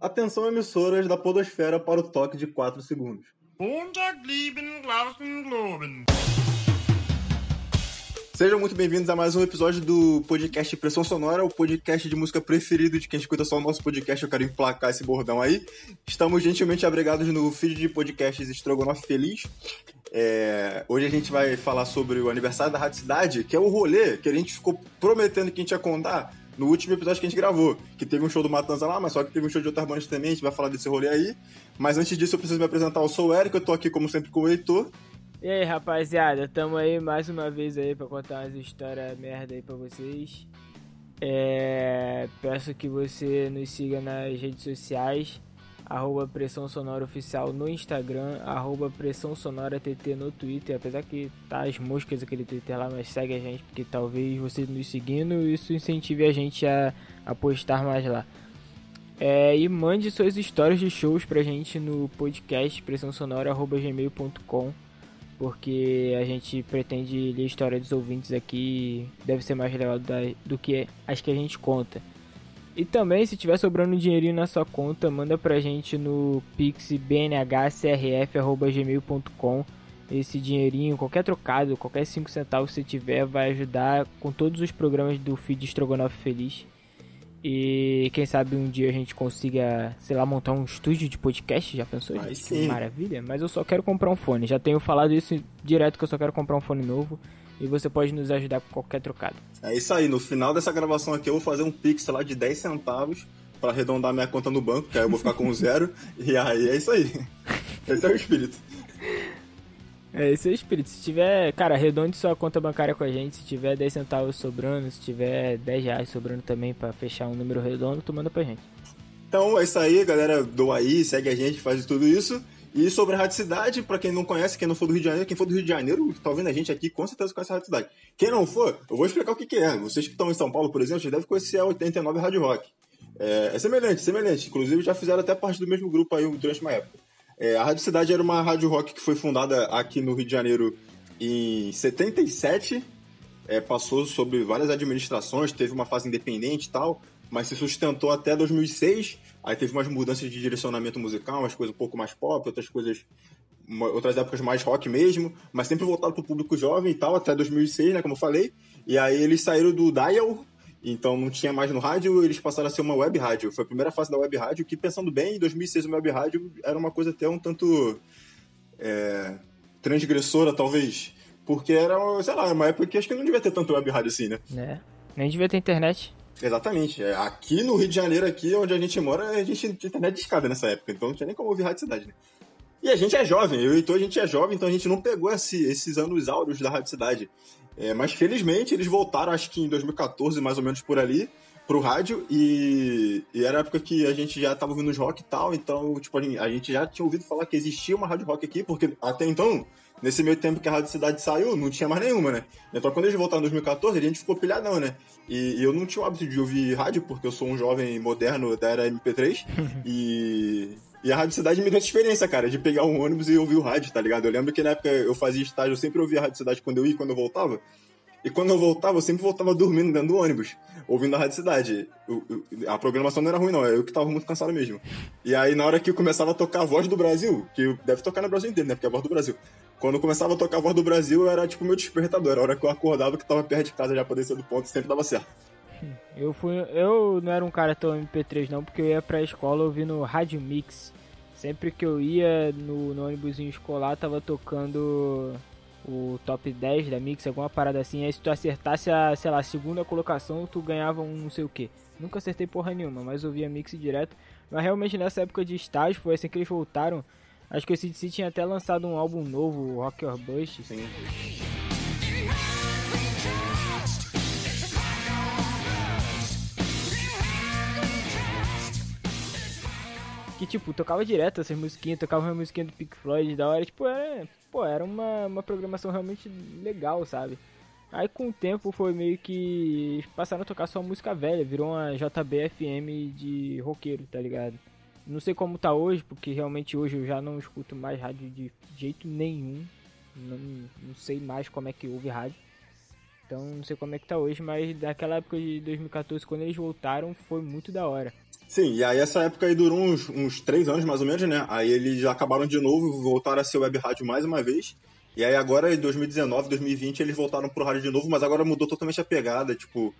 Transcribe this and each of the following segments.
Atenção emissoras da podosfera para o toque de 4 segundos. Sejam muito bem-vindos a mais um episódio do podcast Pressão Sonora, o podcast de música preferido de quem escuta só o nosso podcast. Eu quero emplacar esse bordão aí. Estamos gentilmente abrigados no feed de podcasts Estrogonofe Feliz. É, hoje a gente vai falar sobre o aniversário da Rádio Cidade, que é o rolê que a gente ficou prometendo que a gente ia contar no último episódio que a gente gravou, que teve um show do Matanza lá, mas só que teve um show de outras bandas também, a gente vai falar desse rolê aí. Mas antes disso eu preciso me apresentar, eu sou o Eric, eu tô aqui como sempre com o Heitor. E aí, rapaziada, tamo aí mais uma vez aí pra contar umas histórias merda aí pra vocês. É... Peço que você nos siga nas redes sociais, arroba Pressão Sonora Oficial no Instagram, arroba Pressão Sonora TT no Twitter, apesar que tá as moscas aquele Twitter lá, mas segue a gente, porque talvez você nos seguindo, isso incentive a gente a, a postar mais lá. É, e mande suas histórias de shows pra gente no podcast pressãosonora.gmail.com porque a gente pretende ler a história dos ouvintes aqui, deve ser mais legal do que as que a gente conta. E também, se tiver sobrando um dinheirinho na sua conta, manda pra gente no pixbnhcrf.gmail.com esse dinheirinho, qualquer trocado, qualquer 5 centavos que você tiver, vai ajudar com todos os programas do feed Strogonoff Feliz. E quem sabe um dia a gente consiga, sei lá, montar um estúdio de podcast, já pensou? Aí gente? sim. Que maravilha. Mas eu só quero comprar um fone. Já tenho falado isso direto que eu só quero comprar um fone novo. E você pode nos ajudar com qualquer trocado. É isso aí, no final dessa gravação aqui eu vou fazer um pix lá de 10 centavos para arredondar minha conta no banco, que aí eu vou ficar com zero. e aí é isso aí. Esse é o espírito. É, esse é o espírito. Se tiver, cara, arredonde sua conta bancária com a gente. Se tiver 10 centavos sobrando, se tiver 10 reais sobrando também para fechar um número redondo, tu manda pra gente. Então é isso aí, galera. Doa aí, segue a gente, faz tudo isso. E sobre a Rádio Cidade, pra quem não conhece, quem não for do Rio de Janeiro, quem for do Rio de Janeiro, tá ouvindo a gente aqui, com certeza conhece a Rádio Cidade. Quem não for, eu vou explicar o que, que é. Vocês que estão em São Paulo, por exemplo, já devem conhecer a 89 Rádio Rock. É, é semelhante, semelhante. Inclusive já fizeram até parte do mesmo grupo aí durante uma época. É, a Rádio Cidade era uma rádio rock que foi fundada aqui no Rio de Janeiro em 77. É, passou sobre várias administrações, teve uma fase independente e tal, mas se sustentou até 2006. Aí teve umas mudanças de direcionamento musical, umas coisas um pouco mais pop, outras coisas, outras épocas mais rock mesmo, mas sempre voltado pro público jovem e tal, até 2006, né, como eu falei. E aí eles saíram do dial, então não tinha mais no rádio, eles passaram a ser uma web rádio. Foi a primeira fase da web rádio, que pensando bem, em 2006 uma web rádio era uma coisa até um tanto é, transgressora, talvez. Porque era, sei lá, uma época que acho que não devia ter tanto web rádio assim, né? Né? Nem devia ter internet. Exatamente. É, Aqui no Rio de Janeiro, aqui onde a gente mora, a gente tinha internet de escada nessa época, então não tinha nem como ouvir rádio cidade, né? E a gente é jovem, eu e Heitor, a gente é jovem, então a gente não pegou esse- esses anos áureos da Rádio Cidade. É, mas felizmente eles voltaram, acho que em 2014, mais ou menos por ali, pro rádio, e, e era a época que a gente já tava ouvindo os rock e tal, então, tipo, a gente já tinha ouvido falar que existia uma rádio rock aqui, porque até então, nesse meio tempo que a Rádio Cidade saiu, não tinha mais nenhuma, né? Então quando eles voltaram em 2014, a gente ficou pilhadão, né? E, e eu não tinha o hábito de ouvir rádio, porque eu sou um jovem moderno da era MP3, e... E a Rádio Cidade me deu essa experiência, cara, de pegar um ônibus e ouvir o rádio, tá ligado? Eu lembro que na época eu fazia estágio, eu sempre ouvia a Rádio Cidade quando eu ia e quando eu voltava. E quando eu voltava, eu sempre voltava dormindo dentro do ônibus, ouvindo a Rádio Cidade. O- o- a programação não era ruim, não, eu que tava muito cansado mesmo. E aí, na hora que começava a tocar a voz do Brasil, que deve tocar no Brasil inteiro, né? Porque é a voz do Brasil. Quando começava a tocar a voz do Brasil, era tipo meu despertador. Era a hora que eu acordava, que tava perto de casa já pra descer do ponto, sempre dava certo. Eu fui, eu não era um cara tão MP3 não, porque eu ia pra escola ouvindo Rádio Mix. Sempre que eu ia no, no ônibusinho escolar, tava tocando o top 10 da Mix, alguma parada assim. Aí se tu acertasse a, sei lá, segunda colocação, tu ganhava um não sei o que. Nunca acertei porra nenhuma, mas ouvia Mix direto. Mas realmente nessa época de estágio, foi assim que eles voltaram. Acho que o CDC tinha até lançado um álbum novo, Rock Your Bust. Sim. que tipo, tocava direto essas musiquinhas, tocava uma musiquinha do Pink Floyd da hora, tipo, era, pô, era uma, uma programação realmente legal, sabe? Aí com o tempo foi meio que passaram a tocar só música velha, virou uma JBFM de roqueiro, tá ligado? Não sei como tá hoje, porque realmente hoje eu já não escuto mais rádio de jeito nenhum. Não, não sei mais como é que ouve rádio. Então não sei como é que tá hoje, mas daquela época de 2014, quando eles voltaram, foi muito da hora. Sim, e aí essa época aí durou uns, uns três anos mais ou menos, né? Aí eles acabaram de novo, voltaram a ser web rádio mais uma vez. E aí agora, em 2019, 2020, eles voltaram pro rádio de novo, mas agora mudou totalmente a pegada, tipo,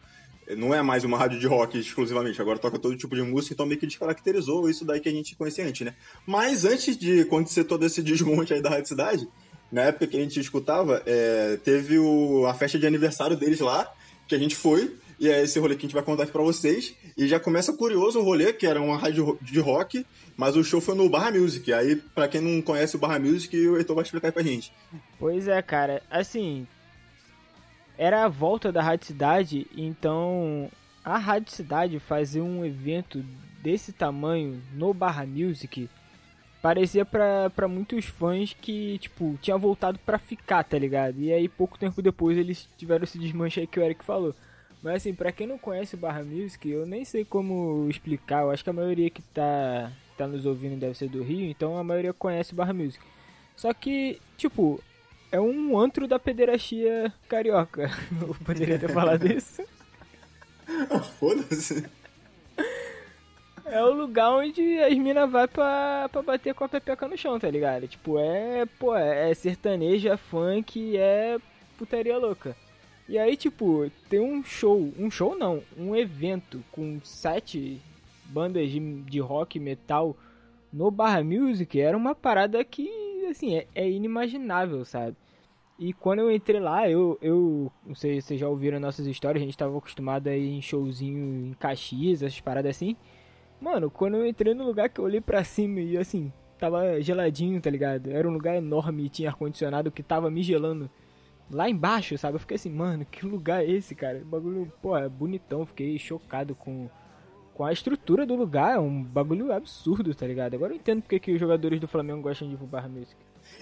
não é mais uma rádio de rock exclusivamente, agora toca todo tipo de música, então meio que descaracterizou isso daí que a gente conhecia antes, né? Mas antes de acontecer todo esse desmonte aí da Rádio Cidade, na época que a gente escutava, é, teve o, a festa de aniversário deles lá, que a gente foi, e é esse rolê que a gente vai contar aqui pra vocês. E já começa curioso o rolê, que era uma rádio de rock, mas o show foi no Barra Music. Aí, pra quem não conhece o Barra Music, o Heitor vai explicar aí pra gente. Pois é, cara. Assim, era a volta da Rádio Cidade, então a Rádio Cidade fazer um evento desse tamanho no Barra Music parecia para muitos fãs que, tipo, tinha voltado para ficar, tá ligado? E aí pouco tempo depois eles tiveram esse desmanche que o Eric falou. Mas assim, pra quem não conhece o Barra Music, eu nem sei como explicar. Eu acho que a maioria que tá, tá nos ouvindo deve ser do Rio, então a maioria conhece o Barra Music. Só que, tipo, é um antro da pederastia carioca. Eu poderia ter falado isso. Foda-se. É o lugar onde as minas vai pra, pra bater com a pepeca no chão, tá ligado? Tipo, é, pô, é sertanejo, é funk, é putaria louca. E aí, tipo, tem um show, um show não, um evento com sete bandas de, de rock metal no Barra Music, era uma parada que assim, é, é, inimaginável, sabe? E quando eu entrei lá, eu, eu não sei se vocês já ouviram nossas histórias, a gente tava acostumado a ir em showzinho em Caxias, essas paradas assim. Mano, quando eu entrei no lugar que eu olhei pra cima e assim, tava geladinho, tá ligado? Era um lugar enorme e tinha ar-condicionado que tava me gelando lá embaixo, sabe? Eu fiquei assim, mano, que lugar é esse, cara? O bagulho, pô, é bonitão, fiquei chocado com, com a estrutura do lugar, é um bagulho absurdo, tá ligado? Agora eu entendo porque que os jogadores do Flamengo gostam de ir pro Barra Music.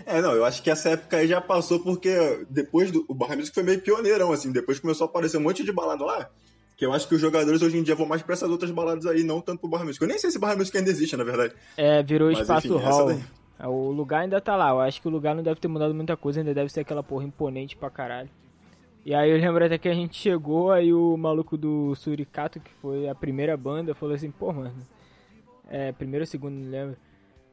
É, não, eu acho que essa época aí já passou porque depois do o Barra Music foi meio pioneirão, assim, depois começou a aparecer um monte de balada lá, que eu acho que os jogadores hoje em dia vão mais pra essas outras baladas aí, não tanto pro Barra Music. Eu nem sei se Barra Music ainda existe, na verdade. É, virou Mas, espaço enfim, hall. O lugar ainda tá lá, eu acho que o lugar não deve ter mudado muita coisa, ainda deve ser aquela porra imponente pra caralho. E aí eu lembro até que a gente chegou, aí o maluco do Suricato, que foi a primeira banda, falou assim, pô, mano, é, primeiro ou segundo, não lembro.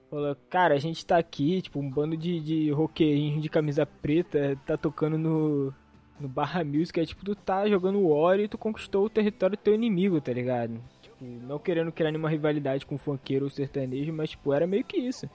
Falou, cara, a gente tá aqui, tipo, um bando de, de roqueirinhos de camisa preta, tá tocando no, no Barra Music, é tipo, tu tá jogando War e tu conquistou o território do teu inimigo, tá ligado? Tipo, não querendo criar nenhuma rivalidade com funkeiro ou sertanejo, mas, tipo, era meio que isso.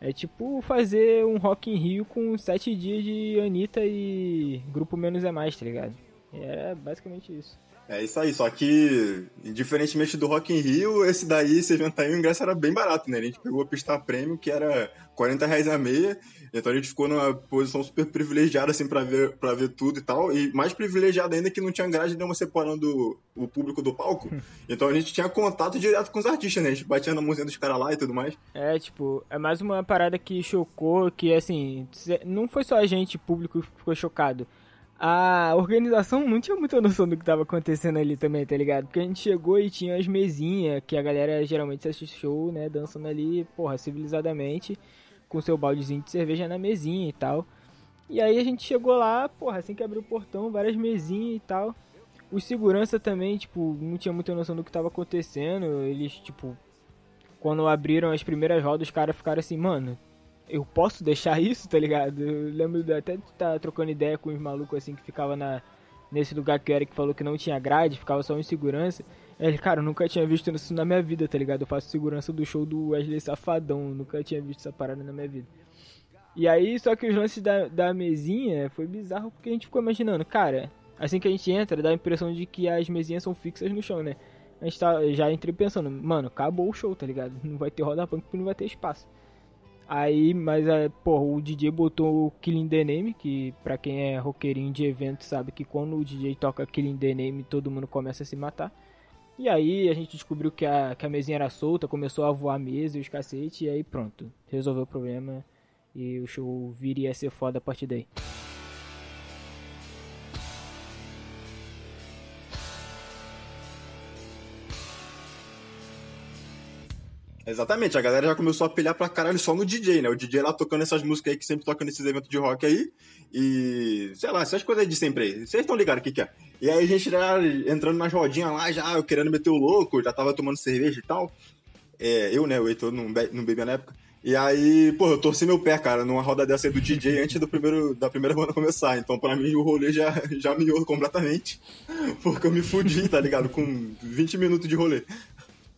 É tipo fazer um Rock in Rio com sete dias de Anitta e Grupo Menos é Mais, tá ligado? É basicamente isso. É isso aí, só que, diferentemente do Rock in Rio, esse daí, esse evento aí, o ingresso era bem barato, né? A gente pegou a pista prêmio, que era 40 reais a meia, então a gente ficou numa posição super privilegiada, assim, pra ver, pra ver tudo e tal, e mais privilegiada ainda que não tinha grade nenhuma separando o público do palco, então a gente tinha contato direto com os artistas, né? A gente batia na música dos caras lá e tudo mais. É, tipo, é mais uma parada que chocou, que, assim, não foi só a gente, público, que ficou chocado, a organização não tinha muita noção do que tava acontecendo ali também, tá ligado? Porque a gente chegou e tinha as mesinhas, que a galera geralmente assiste show, né, dançando ali, porra, civilizadamente, com seu baldezinho de cerveja na mesinha e tal. E aí a gente chegou lá, porra, assim que abriu o portão, várias mesinhas e tal. Os segurança também, tipo, não tinha muita noção do que tava acontecendo. Eles, tipo, quando abriram as primeiras rodas, os caras ficaram assim, mano, eu posso deixar isso, tá ligado? Eu lembro de até de estar tá trocando ideia com os malucos assim que ficava na, nesse lugar que o Eric falou que não tinha grade, ficava só em segurança. Ele, cara, eu nunca tinha visto isso na minha vida, tá ligado? Eu faço segurança do show do Wesley Safadão, nunca tinha visto essa parada na minha vida. E aí, só que os lances da, da mesinha foi bizarro porque a gente ficou imaginando, cara, assim que a gente entra, dá a impressão de que as mesinhas são fixas no chão, né? A gente tá, já entrei pensando, mano, acabou o show, tá ligado? Não vai ter roda punk porque não vai ter espaço. Aí, mas é, porra, o DJ botou o Killing the Name, que pra quem é roqueirinho de evento sabe que quando o DJ toca Killing the Name, todo mundo começa a se matar. E aí a gente descobriu que a, que a mesinha era solta, começou a voar a mesa e os cacete, e aí pronto, resolveu o problema e o show viria a ser foda a partir daí. Exatamente, a galera já começou a pilhar pra caralho só no DJ, né? O DJ lá tocando essas músicas aí que sempre toca nesses eventos de rock aí. E, sei lá, essas coisas aí de sempre aí. Vocês estão ligados o que, que é. E aí a gente já entrando nas rodinhas lá, já eu querendo meter o louco, já tava tomando cerveja e tal. É, eu, né, o Heitor não, be não bebia na época. E aí, pô, eu torci meu pé, cara, numa roda dessa aí do DJ antes do primeiro, da primeira banda começar. Então, pra mim, o rolê já, já miou completamente. Porque eu me fudi, tá ligado? Com 20 minutos de rolê.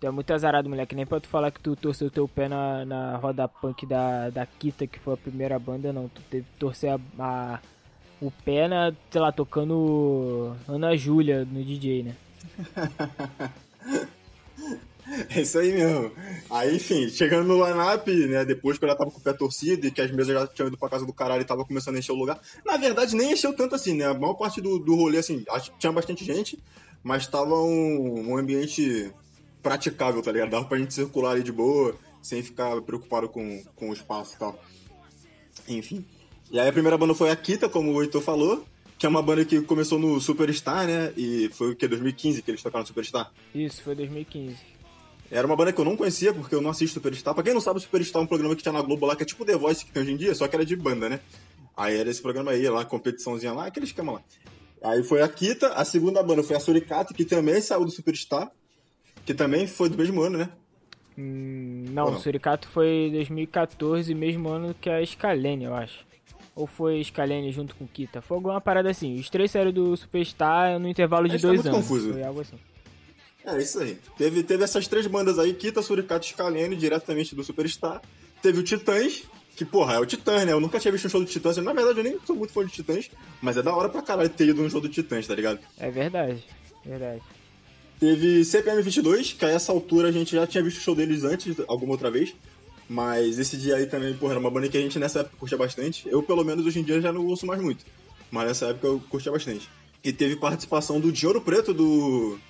Tu é muito azarado, moleque. Nem pra tu falar que tu torceu teu pé na, na roda punk da, da Kita, que foi a primeira banda, não. Tu teve que torcer a, a o pé na, sei lá, tocando Ana Júlia no DJ, né? É isso aí mesmo. Aí, enfim, chegando no line-up, né, depois que eu já tava com o pé torcido e que as mesas já tinham ido pra casa do caralho e tava começando a encher o lugar. Na verdade, nem encheu tanto assim, né? A maior parte do, do rolê, assim, tinha bastante gente, mas tava um, um ambiente praticável, tá ligado? Dava pra gente circular ali de boa, sem ficar preocupado com, com o espaço e tal. Enfim. E aí a primeira banda foi a Kita, como o Heitor falou, que é uma banda que começou no Superstar, né? E foi o que? 2015 que eles tocaram no Superstar? Isso, foi 2015. Era uma banda que eu não conhecia, porque eu não assisto Superstar. Pra quem não sabe, o Superstar é um programa que tinha na Globo lá, que é tipo The Voice que tem hoje em dia, só que era de banda, né? Aí era esse programa aí, lá, competiçãozinha lá, aquele esquema lá. Aí foi a Kita, a segunda banda foi a Suricato, que também saiu do Superstar, que também foi do mesmo ano, né? Hum, não, não, o Suricato foi 2014, mesmo ano que a Scalene, eu acho. Ou foi Scalene junto com Kita? Foi alguma parada assim. Os três saíram do Superstar no intervalo de dois tá anos. Confuso. Foi algo assim. É isso aí. Teve, teve essas três bandas aí, Kita, Suricato e Scalene, diretamente do Superstar. Teve o Titãs, que, porra, é o Titãs, né? Eu nunca tinha visto um show do Titãs. Na verdade, eu nem sou muito fã de Titãs, mas é da hora pra caralho ter ido num show do Titãs, tá ligado? É verdade, verdade. Teve CPM 22, que a essa altura a gente já tinha visto o show deles antes, alguma outra vez. Mas esse dia aí também, porra, era uma banda que a gente nessa época curtia bastante. Eu, pelo menos, hoje em dia já não ouço mais muito. Mas nessa época eu curtia bastante. E teve participação do Dinheiro Preto, do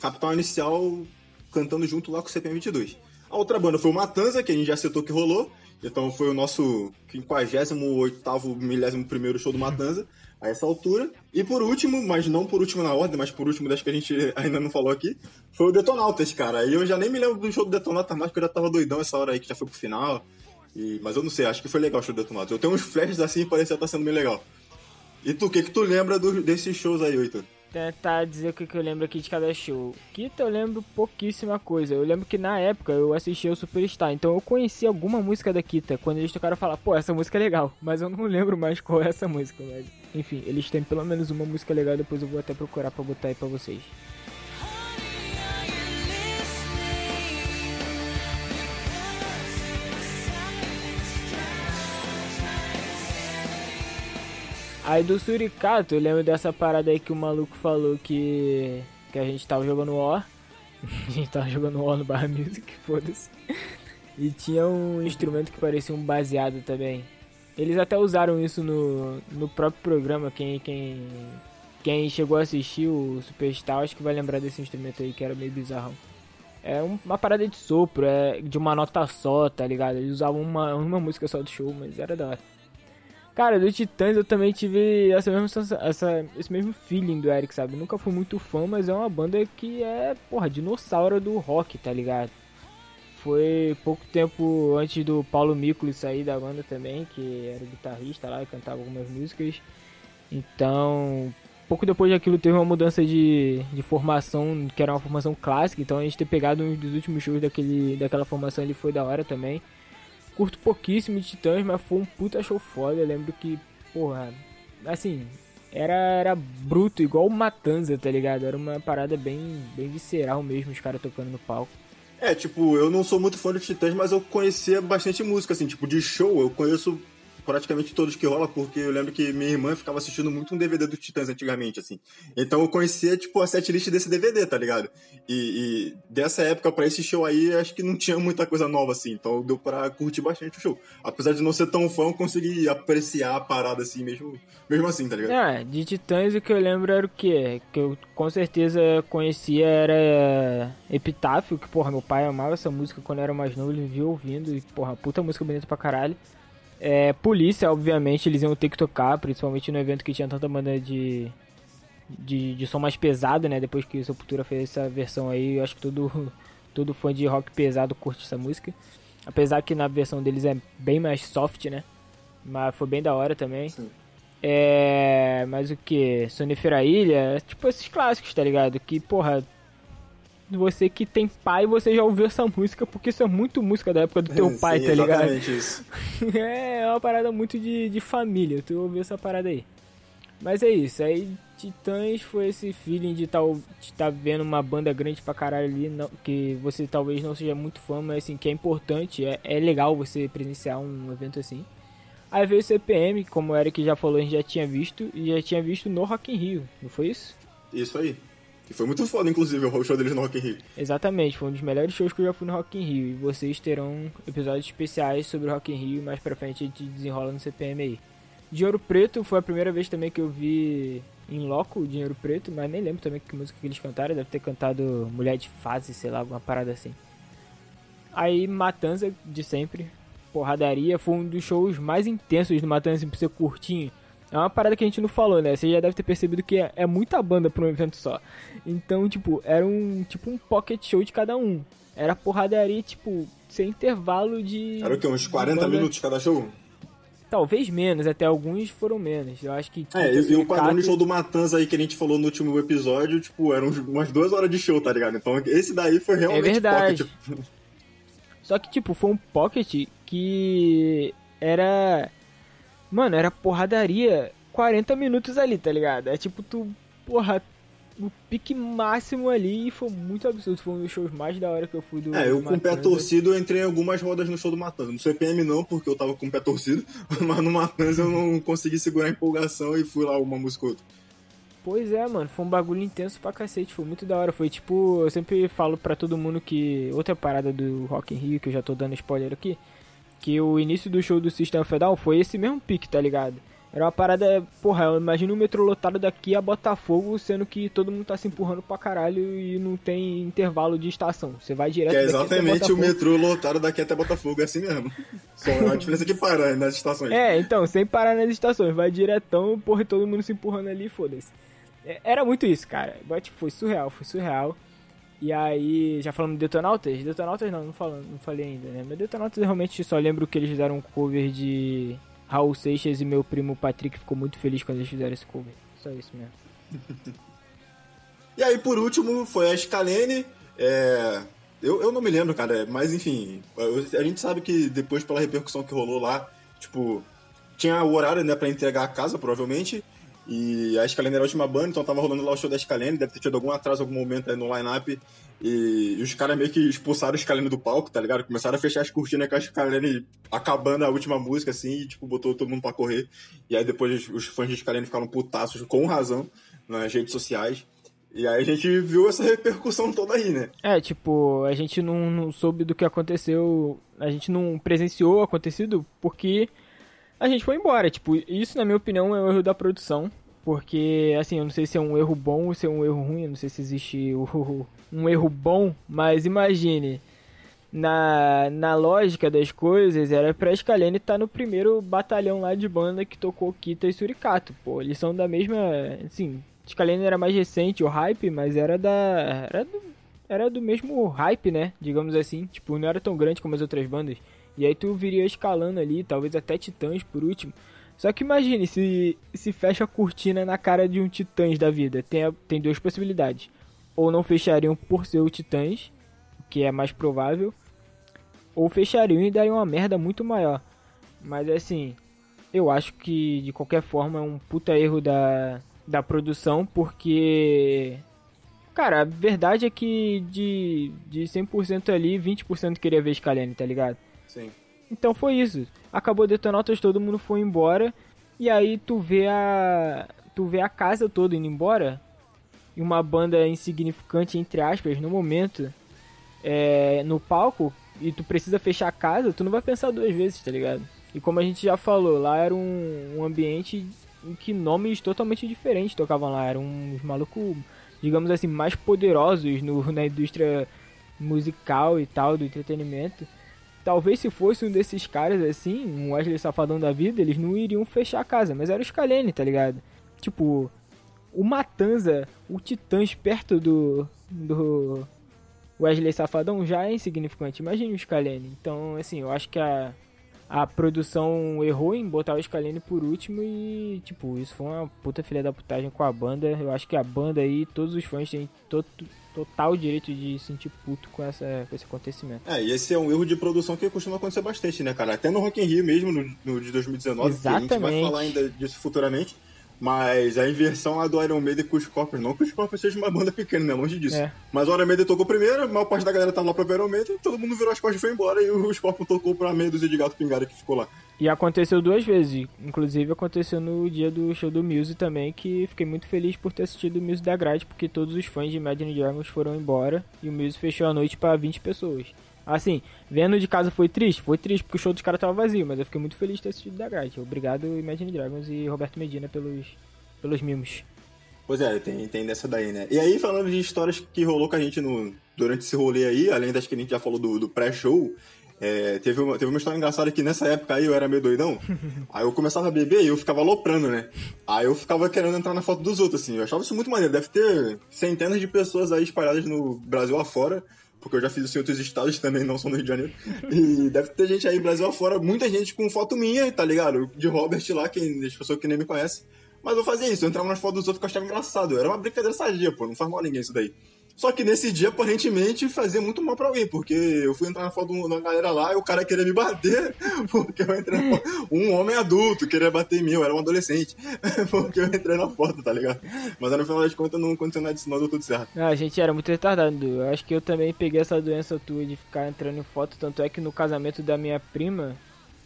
Capital Inicial, cantando junto lá com o CPM 22. A outra banda foi o Matanza, que a gente já citou que rolou. Então foi o nosso 58 milésimo primeiro show do Matanza a essa altura. E por último, mas não por último na ordem, mas por último das que a gente ainda não falou aqui, foi o Detonautas, cara. E eu já nem me lembro do show do Detonautas mais, porque eu já tava doidão essa hora aí, que já foi pro final. E, mas eu não sei, acho que foi legal o show do Detonautas. Eu tenho uns flashes assim e parecia estar tá sendo bem legal. E tu, o que que tu lembra do, desses shows aí, Oito? Tentar dizer o que, eu lembro aqui de cada show. Kita eu lembro pouquíssima coisa. Eu lembro que na época eu assisti o Superstar, então eu conheci alguma música da Kita. Quando eles tocaram, falar, pô, essa música é legal. Mas eu não lembro mais qual é essa música. Mas, enfim, eles têm pelo menos uma música legal. Depois eu vou até procurar pra botar aí pra vocês. Aí do Suricato, eu lembro dessa parada aí que o maluco falou que, que a gente tava jogando War. a gente tava jogando War no Bar Music, foda-se. E tinha um instrumento que parecia um baseado também. Eles até usaram isso no, no próprio programa. Quem, quem, quem chegou a assistir o Superstar, acho que vai lembrar desse instrumento aí que era meio bizarro. É uma parada de sopro, é de uma nota só, tá ligado? Eles usavam uma, uma música só do show, mas era da hora. Cara, do Titãs eu também tive essa mesma, essa, esse mesmo feeling do Eric, sabe? Nunca fui muito fã, mas é uma banda que é, porra, dinossauro do rock, tá ligado? Foi pouco tempo antes do Paulo Mikuli sair da banda também, que era guitarrista lá e cantava algumas músicas. Então, pouco depois daquilo teve uma mudança de, de formação, que era uma formação clássica, então a gente ter pegado um dos últimos shows daquele, daquela formação ali foi da hora também. Curto pouquíssimo de Titãs, mas foi um puta show foda. Eu lembro que, porra, assim, era, era bruto, igual o Matanza, tá ligado? Era uma parada bem, bem visceral mesmo, os caras tocando no palco. É, tipo, eu não sou muito fã de Titãs, mas eu conhecia bastante música, assim, tipo, de show, eu conheço praticamente todos que rola, porque eu lembro que minha irmã ficava assistindo muito um DVD do Titãs antigamente, assim. Então eu conhecia, tipo, a setlist desse DVD, tá ligado? E, e, dessa época pra esse show aí, acho que não tinha muita coisa nova, assim. Então deu pra curtir bastante o show. Apesar de não ser tão fã, eu consegui apreciar a parada, assim, mesmo, mesmo assim, tá ligado? É, de Titãs o que eu lembro era o quê? Que eu com certeza conhecia era Epitáfio, que, porra, meu pai amava essa música quando eu era mais novo, ele vivia ouvindo, e, porra, puta música bonita pra caralho. É, polícia, obviamente, eles iam ter que tocar, principalmente no evento que tinha tanta banda de, de, de som mais pesado, né? Depois que o Sepultura fez essa versão aí, eu acho que todo, todo fã de rock pesado curte essa música. Apesar que na versão deles é bem mais soft, né? Mas foi bem da hora também. Sim. É. Mas o que? Sonifera Ilha, tipo esses clássicos, tá ligado? Que, porra. Você que tem pai, você já ouviu essa música, porque isso é muito música da época do teu Sim, pai, tá ligado? Exatamente isso. é uma parada muito de, de família, tu ouviu essa parada aí. Mas é isso, aí Titãs foi esse feeling de estar de tá vendo uma banda grande pra caralho ali, não, que você talvez não seja muito fã, mas assim, que é importante, é, é legal você presenciar um evento assim. Aí veio o CPM, como o Eric já falou, a gente já tinha visto, e já tinha visto no Rock in Rio, não foi isso? Isso aí. E foi muito foda, inclusive, o show deles no Rock in Rio. Exatamente, foi um dos melhores shows que eu já fui no Rock in Rio, e vocês terão episódios especiais sobre o Rock in Rio, mais pra frente a gente desenrola no CPM aí. Ouro Preto foi a primeira vez também que eu vi em loco o Dinheiro Preto, mas nem lembro também que música que eles cantaram, deve ter cantado Mulher de Fase, sei lá, alguma parada assim. Aí Matanza, de sempre, porradaria, foi um dos shows mais intensos do Matanza, assim, por ser curtinho. É uma parada que a gente não falou, né? Você já deve ter percebido que é, é muita banda pra um evento só. Então, tipo, era um tipo um pocket show de cada um. Era porradaria, tipo, sem intervalo de. Era o quê? Uns 40 banda... minutos cada show? Talvez menos, até alguns foram menos. Eu acho que. É, e, e o padrão de show do Matanza aí que a gente falou no último episódio, tipo, eram umas duas horas de show, tá ligado? Então esse daí foi realmente é verdade. pocket. Só que, tipo, foi um pocket que era. Mano, era porradaria 40 minutos ali, tá ligado? É tipo, tu, porra, o pique máximo ali e foi muito absurdo. Foi um dos shows mais da hora que eu fui do. É, eu do com o pé torcido eu entrei em algumas rodas no show do Matanza. No CPM não, porque eu tava com o pé torcido, mas no Matanza eu não consegui segurar a empolgação e fui lá uma música ou outra. Pois é, mano, foi um bagulho intenso pra cacete, foi muito da hora. Foi tipo, eu sempre falo pra todo mundo que. Outra parada do Rock in Rio, que eu já tô dando spoiler aqui, que o início do show do System of Down foi esse mesmo pique, tá ligado? Era uma parada, porra, eu imagino o metrô lotado daqui a Botafogo, sendo que todo mundo tá se empurrando pra caralho e não tem intervalo de estação. Você vai direto Que é exatamente o metrô lotado daqui até Botafogo, é assim mesmo. Só é a diferença que para nas estações. É, então, sem parar nas estações, vai diretão, porra, todo mundo se empurrando ali, foda-se. É, Era muito isso, cara. Mas, tipo, foi surreal, foi surreal. E aí, já falando de Detonautas? Detonautas não, não, falo, não falei ainda, né? Mas Detonautas eu realmente só lembro que eles fizeram um cover de Raul Seixas e meu primo Patrick ficou muito feliz quando eles fizeram esse cover. Só isso mesmo. E aí, por último, foi a Scalene. É... Eu, eu não me lembro, cara, mas enfim, a gente sabe que depois, pela repercussão que rolou lá, tipo, tinha o horário, né, pra entregar a casa, provavelmente, e a Scalene era a última banda, então tava rolando lá o show da Scalene, deve ter tido algum atraso, algum momento aí no line-up, e, e os caras meio que expulsaram a Scalene do palco, tá ligado? Começaram a fechar as cortinas com a Scalene acabando a última música, assim, e, tipo, botou todo mundo pra correr, e aí depois os, fãs de Scalene ficaram putaços, com razão, nas redes sociais, e aí a gente viu essa repercussão toda aí, né? É, tipo, a gente não, não soube do que aconteceu, a gente não presenciou o acontecido porque a gente foi embora. Tipo, isso, na minha opinião, é um erro da produção. Porque, assim, eu não sei se é um erro bom ou se é um erro ruim, eu não sei se existe o- um erro bom, mas imagine, na, na lógica das coisas, era pra Scalene estar no primeiro batalhão lá de banda que tocou Kita e Suricato. Pô, eles são da mesma, assim, Scalene era mais recente, o hype, mas era da... Era do, era do mesmo hype, né? Digamos assim. Tipo, não era tão grande como as outras bandas. E aí tu viria escalando ali, talvez até Titãs por último. Só que imagine se, se fecha a cortina na cara de um Titãs da vida. Tem, tem duas possibilidades. Ou não fechariam por ser o Titãs, o que é mais provável. Ou fechariam e daria uma merda muito maior. Mas assim, eu acho que de qualquer forma é um puta erro da, da produção, porque. Cara, a verdade é que de, de 100% ali, 20% queria ver Scalene, tá ligado? Sim. Então foi isso. Acabou Detonautas, todo mundo foi embora. E aí tu vê a. Tu vê a casa toda indo embora. E uma banda insignificante, entre aspas, no momento. É, no palco. E tu precisa fechar a casa, tu não vai pensar duas vezes, tá ligado? E como a gente já falou, lá era um, um ambiente em que nomes totalmente diferentes tocavam lá. Eram uns malucos, digamos assim, mais poderosos no, na indústria musical e tal, do entretenimento. Talvez se fosse um desses caras assim, um Wesley Safadão da vida, eles não iriam fechar a casa, mas era o Scalene, tá ligado? Tipo, o Matanza, o Titãs perto do. do. Wesley Safadão já é insignificante. Imagine o Scalene. Então, assim, eu acho que a, a produção errou em botar o Scalene por último e, tipo, isso foi uma puta filha da putagem com a banda. Eu acho que a banda aí, todos os fãs têm todo, total direito de sentir puto com, essa, com esse acontecimento. É, e esse é um erro de produção que costuma acontecer bastante, né, cara? Até no Rock in Rio mesmo, no, no de 2019, Exatamente. que a gente vai falar ainda disso futuramente. Mas a inversão lá do Iron Maiden com os Scorpions, não que os Scorpions seja uma banda pequena, né? Longe disso. É. Mas o Iron Maiden tocou primeiro, a maior parte da galera tava lá pra ver o Iron Maiden, todo mundo virou as costas e foi embora, e o Scorpion tocou pra meia dúzia de gato pingado que ficou lá. E aconteceu duas vezes. Inclusive aconteceu no dia do show do Muse também, que fiquei muito feliz por ter assistido o Muse da grade, porque todos os fãs de Imagine Dragons foram embora e o Muse fechou a noite pra 20 pessoas. Assim, vendo de casa foi triste? Foi triste, porque o show dos caras tava vazio, mas eu fiquei muito feliz de ter assistido da grade. Obrigado, Imagine Dragons e Roberto Medina pelos, pelos mimos. Pois é, tem, tem dessa daí, né? E aí, falando de histórias que rolou com a gente no, durante esse rolê aí, além das que a gente já falou do, do pré-show, é, teve, uma, teve uma história engraçada que nessa época aí eu era meio doidão. aí eu começava a beber e eu ficava aloprando, né? Aí eu ficava querendo entrar na foto dos outros, assim. Eu achava isso muito maneiro. Deve ter centenas de pessoas aí espalhadas no Brasil afora. Porque eu já fiz isso em outros estados também, não só no Rio de Janeiro. E deve ter gente aí, Brasil afora, muita gente com foto minha, tá ligado? De Robert lá, quem, as pessoas que nem me conhecem. Mas eu fazia isso, eu entrava nas fotos dos outros que eu achava engraçado. Era uma brincadeira sadia, pô, não faz mal a ninguém isso daí. Só que nesse dia, aparentemente, fazia muito mal pra alguém, porque eu fui entrar na foto uma galera lá e o cara queria me bater, porque eu entrei na foto. Um homem adulto queria bater em mim, eu era um adolescente, porque eu entrei na foto, tá ligado? Mas no final das contas não aconteceu nada disso, não deu tudo certo. Ah, a gente era muito retardado. Eu acho que eu também peguei essa doença tua de ficar entrando em foto, tanto é que no casamento da minha prima,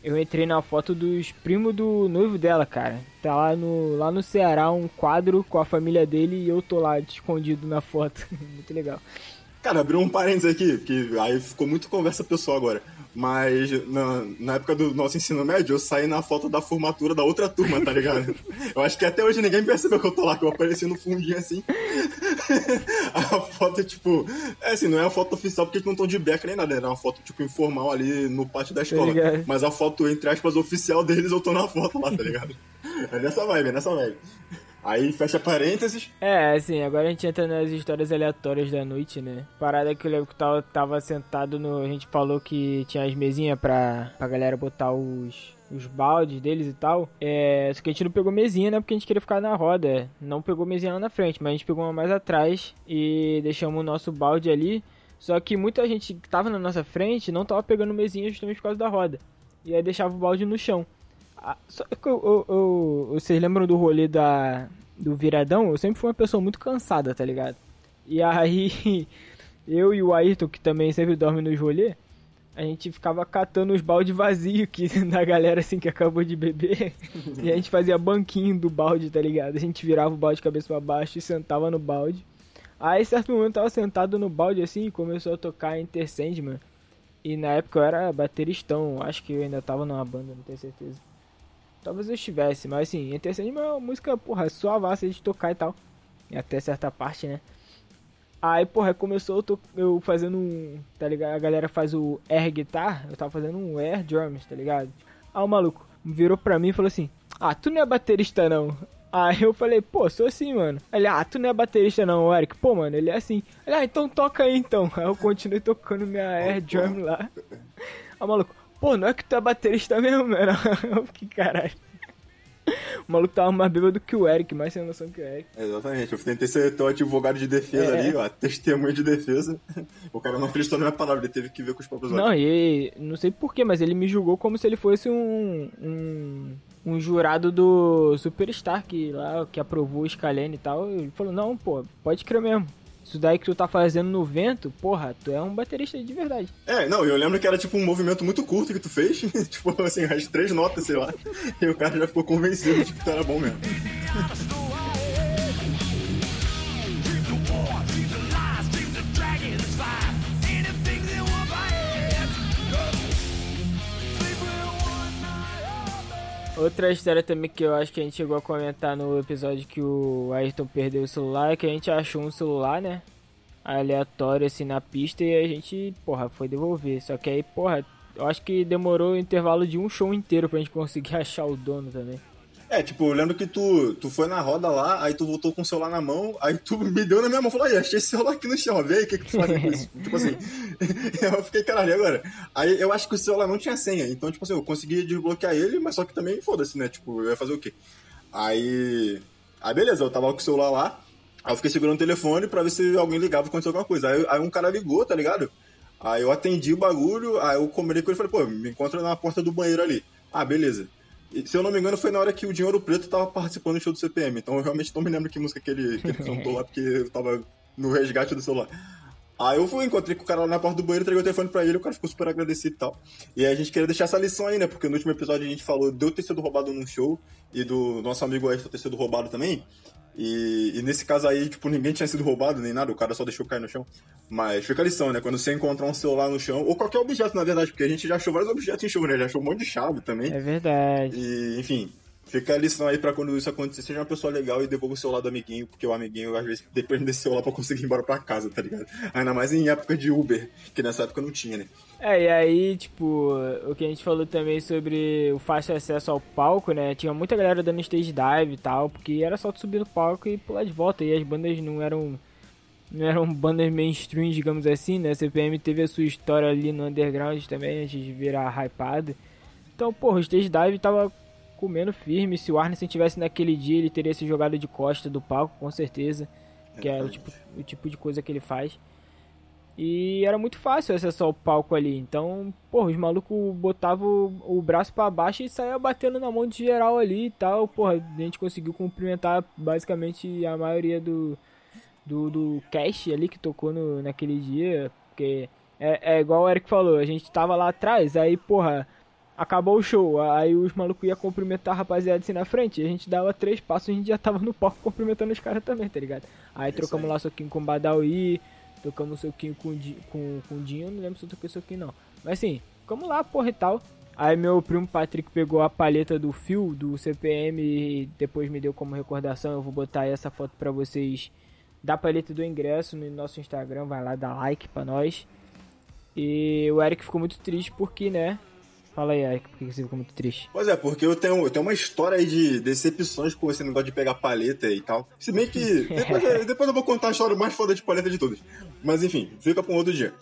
eu entrei na foto dos primos do noivo dela, cara. Tá lá no, lá no Ceará um quadro com a família dele e eu tô lá escondido na foto. Muito legal. Cara, abriu um parênteses aqui, que aí ficou muito conversa pessoal agora. Mas na, na época do nosso ensino médio, eu saí na foto da formatura da outra turma, tá ligado? Eu acho que até hoje ninguém percebeu que eu tô lá, que eu apareci no fundinho assim. A foto, tipo. É assim, não é a foto oficial porque eles não estão de beca nem nada, era uma foto, tipo, informal ali no pátio da escola. ligado. Mas a foto, entre aspas, oficial deles, eu tô na foto lá, tá ligado? É nessa vibe, é nessa vibe. Aí fecha parênteses. É, assim, agora a gente entra nas histórias aleatórias da noite, né? Parada que eu lembro que tava, tava sentado no. A gente falou que tinha as mesinhas pra, pra galera botar os, os baldes deles e tal. É, só que a gente não pegou mesinha, né? Porque a gente queria ficar na roda. Não pegou mesinha lá na frente, mas a gente pegou uma mais atrás e deixamos o nosso balde ali. Só que muita gente que tava na nossa frente não tava pegando mesinha justamente por causa da roda. E aí deixava o balde no chão. Ah, só que eu, eu- eu- vocês lembram do rolê da, do viradão? Eu sempre fui uma pessoa muito cansada, tá ligado? E aí, eu e o Ayrton, que também sempre dorme nos rolê, a gente ficava catando os baldes vazios que, da galera assim que acabou de beber. e a gente fazia banquinho do balde, tá ligado? A gente virava o balde de cabeça pra baixo e sentava no balde. Aí, certo momento, eu tava sentado no balde assim e começou a tocar Enter Sandman. E na época eu era bateristão, acho que eu ainda tava numa banda, não tenho certeza. Talvez eu estivesse, mas assim, Enter Sandman é uma música, porra, suavaça de tocar e tal. E até certa parte, né? Aí, porra, começou eu, to- eu fazendo um. Tá ligado? A galera faz o air guitar, eu tava fazendo um air drums, tá ligado? Aí o maluco virou pra mim e falou assim: Ah, tu não é baterista não. Aí eu falei, pô, sou assim, mano. Ele, ah, tu não é baterista não, Eric. Pô, mano, ele é assim. Ele, ah, então toca aí então. Aí eu continuei tocando minha air drum lá. Aí o maluco, pô, não é que tu é baterista mesmo, mano? Eu fiquei, caralho. O maluco tava mais bêbado que o Eric, mais sem noção que o Eric. Exatamente, eu tentei ser teu advogado de defesa É. ali, ó, testemunha de defesa. O cara não acreditou na minha palavra, ele teve que ver com os próprios olhos. Não, e não sei porquê, mas ele me julgou como se ele fosse um, um, um jurado do Superstar que lá que aprovou o Scalene e tal. Ele falou, não, pô, pode crer mesmo. Isso daí que tu tá fazendo no vento, porra, tu é um baterista de verdade. É, não, eu lembro que era tipo um movimento muito curto que tu fez, tipo assim, as três notas, sei lá. E o cara já ficou convencido de que tu era bom mesmo. Outra história também que eu acho que a gente chegou a comentar no episódio que o Ayrton perdeu o celular é que a gente achou um celular, né? Aleatório assim na pista e a gente, porra, foi devolver. Só que aí, porra, eu acho que demorou o intervalo de um show inteiro pra gente conseguir achar o dono também. É, tipo, eu lembro que tu, tu foi na roda lá, aí tu voltou com o celular na mão, aí tu me deu na minha mão, falou, aí, achei esse celular aqui no chão, vê aí o que, que tu faz com isso. tipo assim, eu fiquei, caralho, agora? Aí eu acho que o celular não tinha senha, então, tipo assim, eu consegui desbloquear ele, mas só que também, foda-se, né, tipo, eu ia fazer o quê? Aí, aí beleza, eu tava com o celular lá, aí eu fiquei segurando o telefone pra ver se alguém ligava e aconteceu alguma coisa. Aí, aí um cara ligou, tá ligado? Aí eu atendi o bagulho, aí eu combinei com ele e falei, pô, me encontra na porta do banheiro ali. Ah, beleza. Se eu não me engano, foi na hora que o Dinheiro Preto tava participando do show do CPM. Então eu realmente não me lembro que música que ele, que ele cantou lá, porque eu tava no resgate do celular. Aí eu fui, encontrei com o cara lá na porta do banheiro, entreguei o telefone pra ele, o cara ficou super agradecido e tal. E a gente queria deixar essa lição aí, né? Porque no último episódio a gente falou de eu ter sido roubado num show e do nosso amigo Ayrton ter sido roubado também. E, e, nesse caso aí, tipo, ninguém tinha sido roubado nem nada, o cara só deixou cair no chão. Mas fica a lição, né? Quando você encontrar um celular no chão, ou qualquer objeto, na verdade, porque a gente já achou vários objetos em show, né? Já achou um monte de chave também. É verdade. E, enfim, fica a lição aí pra quando isso acontecer, seja uma pessoa legal e devolva o celular do amiguinho, porque o amiguinho às vezes depende desse celular pra conseguir ir embora pra casa, tá ligado? Ainda mais em época de Uber, que nessa época não tinha, né? É, e aí, tipo, o que a gente falou também sobre o fácil acesso ao palco, né? Tinha muita galera dando stage dive e tal, porque era só tu subir no palco e pular de volta. E as bandas não eram. Não eram bandas mainstream, digamos assim, né? A CPM teve a sua história ali no underground também, antes de virar hypado. Então, porra, o stage dive tava comendo firme. Se o Arneson tivesse naquele dia, ele teria se jogado de costa do palco, com certeza. Que é o tipo, o tipo de coisa que ele faz. E era muito fácil acessar o palco ali. Então, porra, os malucos botavam o braço para baixo e saia batendo na mão de geral ali e tal. Porra, a gente conseguiu cumprimentar basicamente a maioria do, do, do cast ali que tocou no, naquele dia. Porque é, é igual o Eric falou, a gente tava lá atrás, aí, porra, acabou o show. Aí os malucos iam cumprimentar a rapaziada assim na frente. A gente dava três passos e a gente já tava no palco cumprimentando os caras também, tá ligado? Aí trocamos aí. lá soquinho com o Badawi Tocamos um soquinho com, com, com o Dinho, não lembro se eu toquei soquinho não. Mas assim, ficamos lá, porra e tal. Aí meu primo Patrick pegou a palheta do fio do CPM e depois me deu como recordação. Eu vou botar essa foto pra vocês da palheta do ingresso no nosso Instagram. Vai lá, dá like pra nós. E o Eric ficou muito triste porque, né, Fala aí, Eric, por que você ficou muito triste? Pois é, porque eu tenho, eu tenho uma história aí de decepções com esse negócio de pegar paleta e tal. Se bem que. Depois, depois eu vou contar a história mais foda de paleta de todas. Mas enfim, fica pra um outro dia.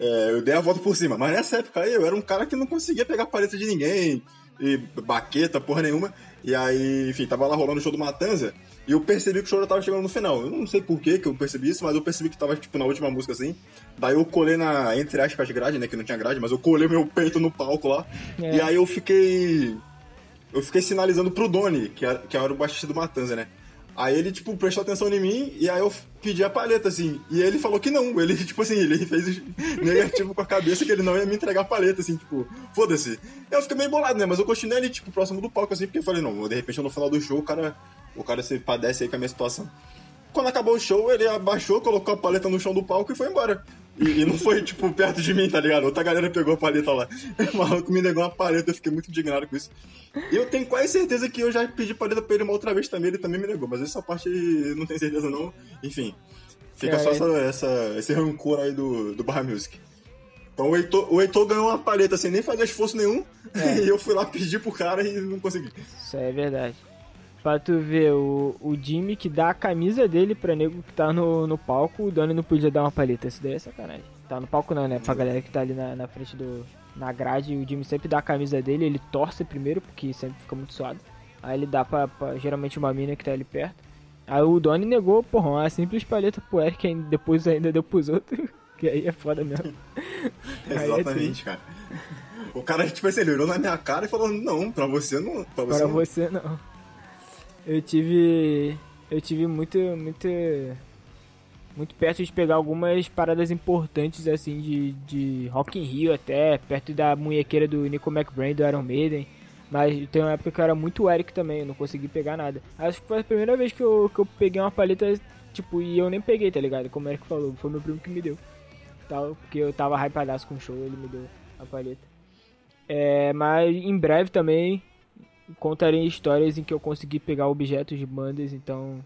É, eu dei a volta por cima. Mas nessa época aí eu era um cara que não conseguia pegar paleta de ninguém, e baqueta, porra nenhuma. E aí, enfim, tava lá rolando o show do Matanza. E eu percebi que o show já tava chegando no final. Eu não sei por que que eu percebi isso, mas eu percebi que tava, tipo, na última música, assim. Daí eu colei na, entre aspas, grade, né? Que não tinha grade, mas eu colei meu peito no palco lá. É. E aí eu fiquei... Eu fiquei sinalizando pro Doni, que era, que era o baixista do Matanza, né? Aí ele, tipo, prestou atenção em mim e aí eu pedi a paleta, assim. E ele falou que não. Ele, tipo assim, ele fez negativo com a cabeça que ele não ia me entregar a paleta, assim, tipo, foda-se. Eu fiquei meio bolado, né? Mas eu continuei ali, tipo, próximo do palco, assim, porque eu falei, não, de repente no final do show o cara o cara se padece aí com a minha situação. Quando acabou o show, ele abaixou, colocou a paleta no chão do palco e foi embora. E, e, não foi, tipo, perto de mim, tá ligado? Outra galera pegou a paleta lá. O maluco me negou uma paleta, eu fiquei muito indignado com isso. E eu tenho quase certeza que eu já pedi paleta pra ele uma outra vez também, ele também me negou. Mas essa parte não tenho certeza não. Enfim, fica é, só essa, essa, esse rancor aí do, do Barra Music. Então o Heitor, o Heitor ganhou uma paleta sem nem fazer esforço nenhum. É. E eu fui lá pedir pro cara e não consegui. Isso é verdade. Pra tu ver, o, o Jimmy que dá a camisa dele pra nego que tá no, no palco, o Donnie não podia dar uma paleta. Isso daí é sacanagem. Tá no palco não, né? Pra galera que tá ali na, na frente do. Na grade, o Jimmy sempre dá a camisa dele, ele torce primeiro, porque sempre fica muito suado. Aí ele dá pra, pra geralmente uma mina que tá ali perto. Aí o Donnie negou, porra, uma simples paleta pro Eric, ainda, depois ainda deu pros outros. Que aí é foda mesmo. É Exatamente, é cara. O cara, tipo assim, ele olhou na minha cara e falou, não, pra você não. Pra você, pra não. Você não eu tive. Eu tive muito. muito. Muito perto de pegar algumas paradas importantes assim de, de Rock in Rio até, perto da munhequeira do Nico McBrain do Iron Maiden. Mas tem uma época que eu era muito Eric também, eu não consegui pegar nada. Acho que foi a primeira vez que eu, que eu peguei uma paleta, tipo, e eu nem peguei, tá ligado? Como o Eric falou, foi meu primo que me deu. Tal, porque eu tava hypadaço com o show, ele me deu a paleta. É, mas em breve também contarei histórias em que eu consegui pegar objetos de bandas, então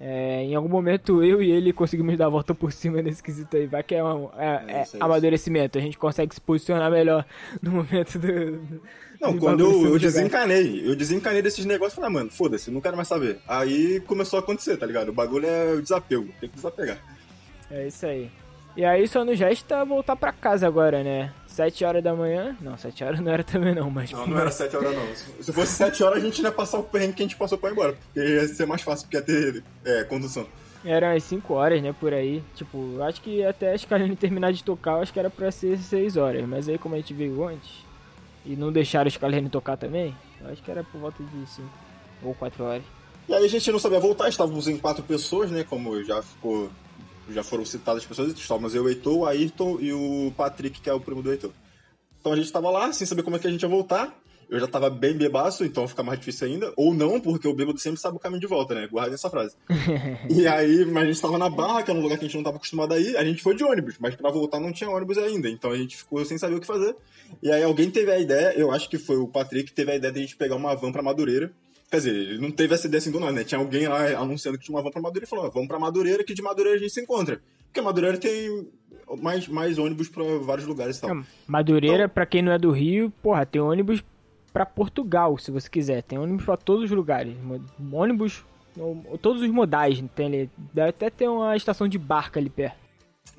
É, em algum momento eu e ele conseguimos dar a volta por cima nesse quesito aí. Vai que é, um, é, é, é amadurecimento. A gente consegue se posicionar melhor no momento do. Não, quando eu, eu desencanei, eu desencanei desses negócios e falei, ah, mano, foda-se, não quero mais saber. Aí começou a acontecer, tá ligado? O bagulho é o desapego, tem que desapegar. É isso aí. E aí só no gesto é voltar pra casa agora, né? 7 horas da manhã. Não, 7 horas não era também não, mas. Não, não era 7 horas não. Se fosse 7 horas a gente ia passar o perrengue que a gente passou pra ir embora. Porque ia ser mais fácil, porque ia ter é, condução. Eram as 5 horas, né, por aí. Tipo, acho que até a Scalene terminar de tocar, acho que era pra ser 6 horas. Mas aí como a gente veio antes, e não deixaram o Scalene tocar também, acho que era por volta de 5 ou 4 horas. E aí a gente não sabia voltar, estávamos em 4 pessoas, né, como já ficou já foram citadas as pessoas, estávamos eu, o Heitor, o Ayrton e o Patrick, que é o primo do Heitor. Então a gente estava lá, sem saber como é que a gente ia voltar. Eu já estava bem bebaço, então fica mais difícil ainda. Ou não, porque o bêbado sempre sabe o caminho de volta, né? Guarda essa frase. e aí, mas a gente estava na Barra, que era um lugar que a gente não estava acostumado a ir. A gente foi de ônibus, mas para voltar não tinha ônibus ainda. Então a gente ficou sem saber o que fazer. E aí alguém teve a ideia, eu acho que foi o Patrick, que teve a ideia de a gente pegar uma van para Madureira Quer dizer, ele não teve essa ideia assim do nada, né? Tinha alguém lá anunciando que tinha uma van pra Madureira e falou: vamos pra Madureira, que de Madureira a gente se encontra. Porque Madureira tem mais, mais ônibus pra vários lugares e tal. É, Madureira, então, pra quem não é do Rio, porra, tem ônibus pra Portugal, se você quiser. Tem ônibus pra todos os lugares. Ônibus, todos os modais. Tem ali. Deve até ter uma estação de barca ali perto.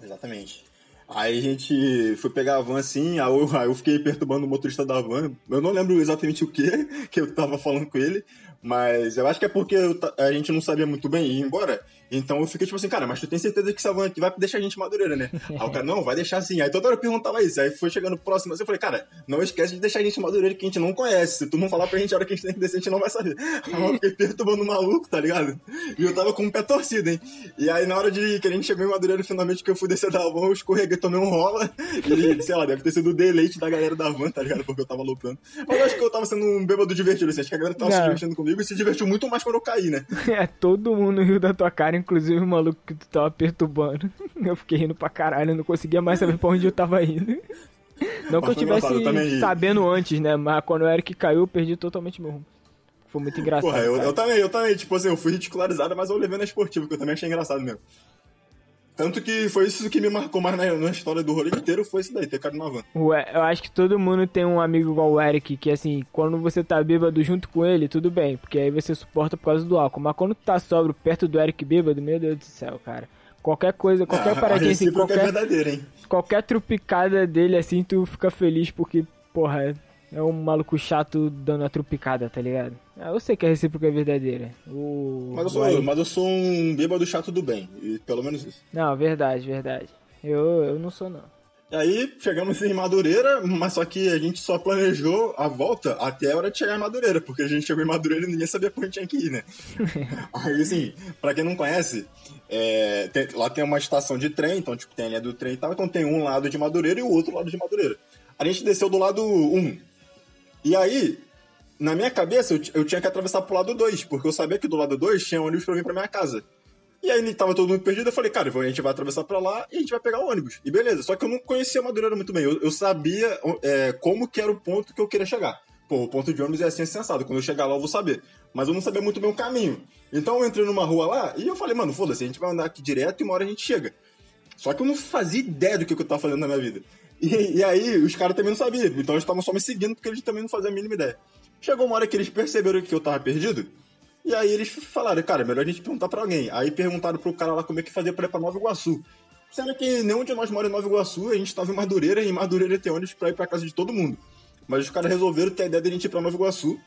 Exatamente. Aí a gente foi pegar a van assim, aí eu, aí eu fiquei perturbando o motorista da van. Eu não lembro exatamente o que que eu tava falando com ele, mas eu acho que é porque a gente não sabia muito bem ir embora. Então eu fiquei tipo assim, cara, mas tu tem certeza que essa van aqui vai deixar a gente madureira, né? Aí o cara, não, vai deixar assim. Aí toda hora eu perguntava isso. Aí foi chegando próximo assim, eu falei, cara, não esquece de deixar a gente madureira que a gente não conhece. Se tu não falar pra gente a hora que a gente tem que descer, a gente não vai saber. Aí eu fiquei perturbando o maluco, tá ligado? E eu tava com o pé torcido, hein? E aí na hora de que a gente chegou em madureira, finalmente que eu fui descer da van, eu escorreguei, tomei um rola. E, sei lá, deve ter sido o deleite da galera da van, tá ligado? Porque eu tava loucando. Mas eu acho que eu tava sendo um bêbado divertido, assim. Acho que a galera tava não. se divertindo comigo e se divertiu muito mais quando eu caí, né? É, todo mundo riu da tua cara, inclusive o maluco que tu tava perturbando. Eu fiquei rindo pra caralho, não conseguia mais saber pra onde eu tava indo. Não que eu tivesse sabendo antes, né? Mas quando o Eric caiu, eu perdi totalmente meu rumo. Foi muito engraçado. Porra, eu, eu, também, eu também. Tipo assim, eu fui ridicularizado, mas eu levei na esportiva, que eu também achei engraçado mesmo. Tanto que foi isso que me marcou mais na, na história do rolê inteiro, foi isso daí, ter caído na van. Ué, eu acho que todo mundo tem um amigo igual o Eric, que assim, quando você tá bêbado junto com ele, tudo bem, porque aí você suporta por causa do álcool. Mas quando tu tá sóbrio perto do Eric bêbado, meu Deus do céu, cara. Qualquer coisa, qualquer ah, paradinha assim, é qualquer, é hein? qualquer trupicada dele assim, tu fica feliz porque, porra, é um maluco chato dando a trupicada, tá ligado? Ah, eu sei que a recíproca é verdadeira. O... Mas, eu sou, mas eu sou um bêbado chato do bem, e pelo menos isso. Não, verdade, verdade. Eu, eu não sou, não. E aí, chegamos em Madureira, mas só que a gente só planejou a volta até a hora de chegar em Madureira, porque a gente chegou em Madureira e ninguém sabia pra onde tinha que ir, né? aí, assim, pra quem não conhece, é, tem, lá tem uma estação de trem, então, tipo, tem a linha do trem e tal, então tem um lado de Madureira e o outro lado de Madureira. A gente desceu do lado 1, e aí, na minha cabeça, eu, eu tinha que atravessar pro lado 2, porque eu sabia que do lado 2 tinha ônibus pra vir pra minha casa. E aí tava todo mundo perdido, eu falei, cara, a gente vai atravessar pra lá e a gente vai pegar o ônibus. E beleza, só que eu não conhecia Madureira muito bem. Eu, eu sabia é, como que era o ponto que eu queria chegar. Pô, o ponto de ônibus é assim sensado. Quando eu chegar lá eu vou saber. Mas eu não sabia muito bem o caminho. Então eu entrei numa rua lá e eu falei, mano, foda-se, a gente vai andar aqui direto e uma hora a gente chega. Só que eu não fazia ideia do que eu tava fazendo na minha vida. E, e aí, os caras também não sabiam. Então eles estavam só me seguindo porque eles também não faziam a mínima ideia. Chegou uma hora que eles perceberam que eu tava perdido. E aí eles falaram, cara, é melhor a gente perguntar pra alguém. Aí perguntaram pro cara lá como é que fazia pra ir pra Nova Iguaçu. Sendo que nenhum de nós mora em Nova Iguaçu, a gente tava em Madureira, e em Madureira tem ônibus pra ir pra casa de todo mundo. Mas os caras resolveram ter a ideia de a gente ir pra Nova Iguaçu.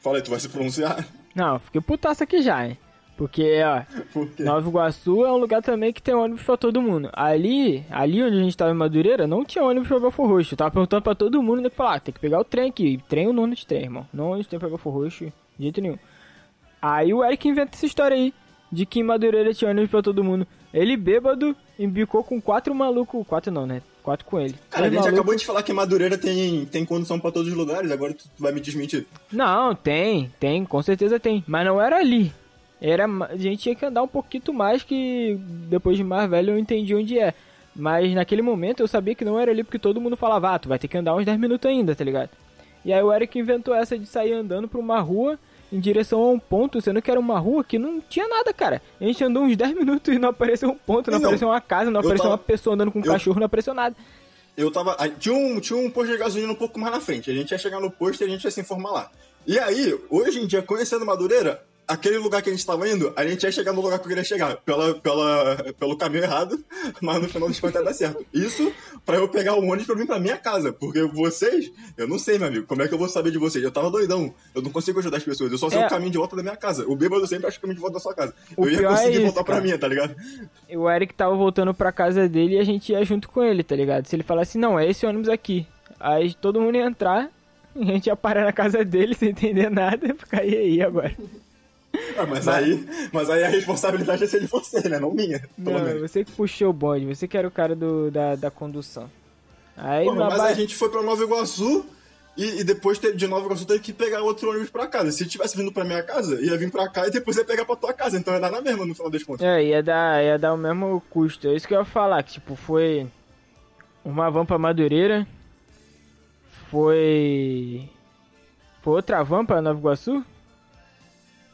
Fala aí, tu vai se pronunciar? Não, fiquei putaço aqui já, hein? Porque, ó, Nova Iguaçu é um lugar também que tem ônibus pra todo mundo. Ali, ali onde a gente tava em Madureira, não tinha ônibus pra Belfor Roxo. Eu tava perguntando pra todo mundo, né, que falar, ah, tem que pegar o trem aqui. Trem ou não de trem, irmão. Não ônibus tem pra Belfor Roxo, de jeito nenhum. Aí o Eric inventa essa história aí, de que em Madureira tinha ônibus pra todo mundo. Ele bêbado, embicou com quatro malucos, quatro não, né? Quatro com ele. Cara, a gente maluco... acabou de falar que Madureira tem, tem condução pra todos os lugares, agora tu vai me desmentir. Não, tem, tem, com certeza tem. Mas não era ali. Era, a gente tinha que andar um pouquinho mais que depois de mais velho eu entendi onde é. Mas naquele momento eu sabia que não era ali porque todo mundo falava, ah, tu vai ter que andar uns 10 minutos ainda, tá ligado? E aí o Eric inventou essa de sair andando pra uma rua em direção a um ponto, sendo que era uma rua que não tinha nada, cara. A gente andou uns 10 minutos e não apareceu um ponto, não, não apareceu uma casa, não apareceu tava... uma pessoa andando com um eu... cachorro, não apareceu nada. Eu tava. Tinha um, tinha um posto de gasolina um pouco mais na frente. A gente ia chegar no posto e a gente ia se informar lá. E aí, hoje em dia, conhecendo Madureira, aquele lugar que a gente estava indo, a gente ia chegar no lugar que eu queria chegar, pela, pela, pelo caminho errado, mas no final dos contos ia dar certo. Isso para eu pegar o ônibus pra vir pra minha casa, porque vocês, eu não sei, meu amigo, como é que eu vou saber de vocês? Eu tava doidão, eu não consigo ajudar as pessoas, eu só sei é. o caminho de volta da minha casa. O bêbado sempre acha o caminho de volta da sua casa. O eu ia conseguir é isso, voltar cara. pra minha, tá ligado? O Eric tava voltando pra casa dele e a gente ia junto com ele, tá ligado? Se ele falasse, não, é esse ônibus aqui. Aí todo mundo ia entrar, a gente ia parar na casa dele sem entender nada e ficar aí agora. Ah, mas, mas, aí, mas aí a responsabilidade é ser de você, né? Não minha. Não, menos. você que puxou o bonde, você que era o cara do, da, da condução. Aí, Pô, mas ba... a gente foi pra Nova Iguaçu e, e, depois de Nova Iguaçu teve que pegar outro ônibus pra casa. Se tivesse vindo pra minha casa, ia vir pra cá e depois ia pegar pra tua casa. Então ia dar na mesma no final das contas. É, ia dar, ia dar o mesmo custo. É isso que eu ia falar, que tipo, foi uma van pra Madureira. Foi. Foi outra van pra Nova Iguaçu?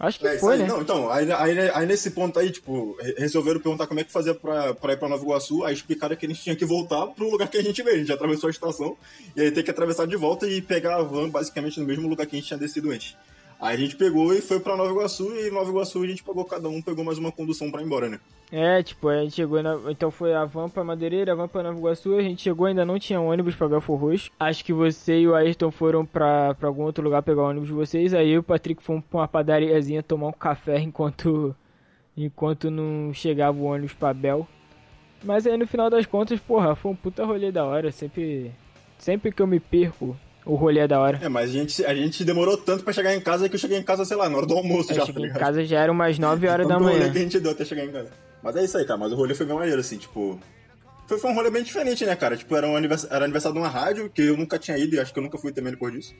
Acho que é, foi, aí, né? Não, então, aí, aí, aí, nesse ponto aí, tipo, resolveram perguntar como é que fazia pra, pra ir pra Nova Iguaçu, aí explicaram que a gente tinha que voltar pro lugar que a gente veio, a gente atravessou a estação, e aí tem que atravessar de volta e pegar a van basicamente no mesmo lugar que a gente tinha descido antes. Aí a gente pegou e foi pra Nova Iguaçu, e em Nova Iguaçu a gente pegou, cada um pegou mais uma condução pra ir embora, né? É, tipo, a gente chegou, na... então foi a van pra Madeireira, a van pra Nova Iguaçu, a gente chegou, ainda não tinha ônibus pra Belfor Roxo. Acho que você e o Ayrton foram pra, pra algum outro lugar pegar o ônibus de vocês, aí eu e o Patrick fomos pra uma padariazinha tomar um café enquanto, enquanto não chegava o ônibus pra Bel. Mas aí no final das contas, porra, foi um puta rolê da hora, sempre, sempre que eu me perco o rolê é da hora. É, mas a gente, a gente demorou tanto pra chegar em casa que eu cheguei em casa, sei lá, na hora do almoço eu já. Cheguei tá em casa já era umas 9 horas da manhã. O rolê que a gente deu até chegar em casa. Mas é isso aí, cara. Mas o rolê foi bem maneiro, assim, tipo. Foi, foi um rolê bem diferente, né, cara? Tipo, era, um aniversário, era aniversário de uma rádio que eu nunca tinha ido e acho que eu nunca fui também depois disso.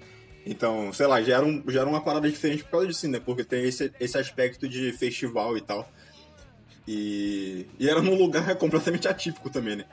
Então, sei lá, já era, um, já era uma parada diferente por causa disso, né? Porque tem esse, esse aspecto de festival e tal. E, e era num lugar completamente atípico também, né?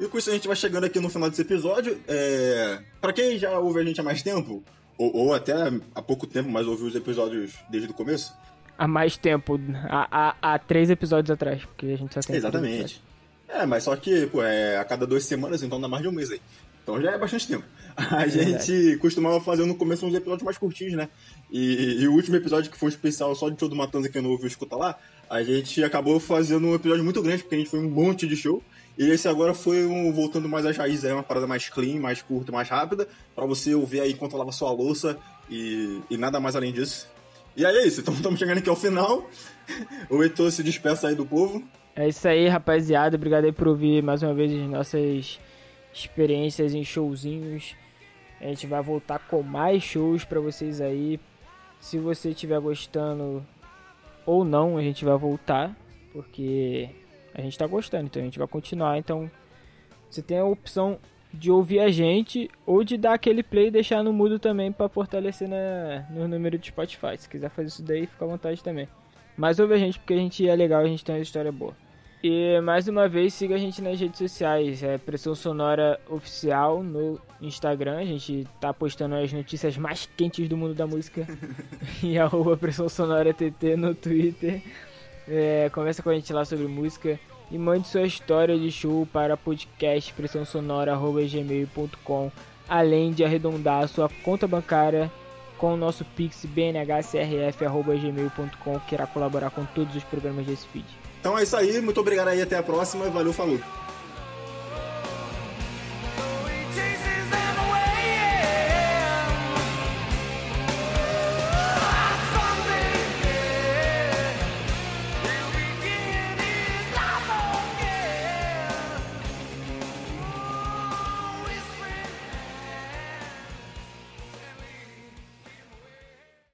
E com isso a gente vai chegando aqui no final desse episódio. É... Para quem já ouve a gente há mais tempo, ou, ou, até há pouco tempo, mas ouviu os episódios desde o começo. Há mais tempo, há, há, há três episódios atrás, porque a gente só tem. Exatamente. É, mas só que, pô, é a cada duas semanas, então dá mais de um mês aí. Então já é bastante tempo. A é gente verdade. costumava fazer no começo uns episódios mais curtinhos, né? E, e, o último episódio que foi um especial só de show do Matanza que eu não ouviu escuta lá, a gente acabou fazendo um episódio muito grande, porque a gente foi um monte de show. E esse agora foi um voltando mais às raízes, é uma parada mais clean, mais curta, mais rápida, para você ouvir aí enquanto lava sua louça e, e nada mais além disso. E aí é isso, então estamos chegando aqui ao final. O Heitor se despeça aí do povo. É isso aí, rapaziada. Obrigado aí por ouvir mais uma vez as nossas experiências em showzinhos. A gente vai voltar com mais shows para vocês aí. Se você estiver gostando ou não, a gente vai voltar, porque a gente tá gostando, então a gente vai continuar. Então você tem a opção de ouvir a gente ou de dar aquele play e deixar no mudo também para fortalecer na, no número de Spotify. Se quiser fazer isso daí, fica à vontade também. Mas ouve a gente porque a gente é legal, a gente tem uma história boa. E mais uma vez, siga a gente nas redes sociais, é Pressão Sonora Oficial no Instagram. A gente tá postando as notícias mais quentes do mundo da música. e arroba Pressão Sonora TT no Twitter. É, conversa com a gente lá sobre música e mande sua história de show para podcast pressãosonora.gmail.com além de arredondar sua conta bancária com o nosso pix bnhcrf.gmail.com que irá colaborar com todos os programas desse feed. Então é isso aí, muito obrigado aí, até a próxima, valeu, falou!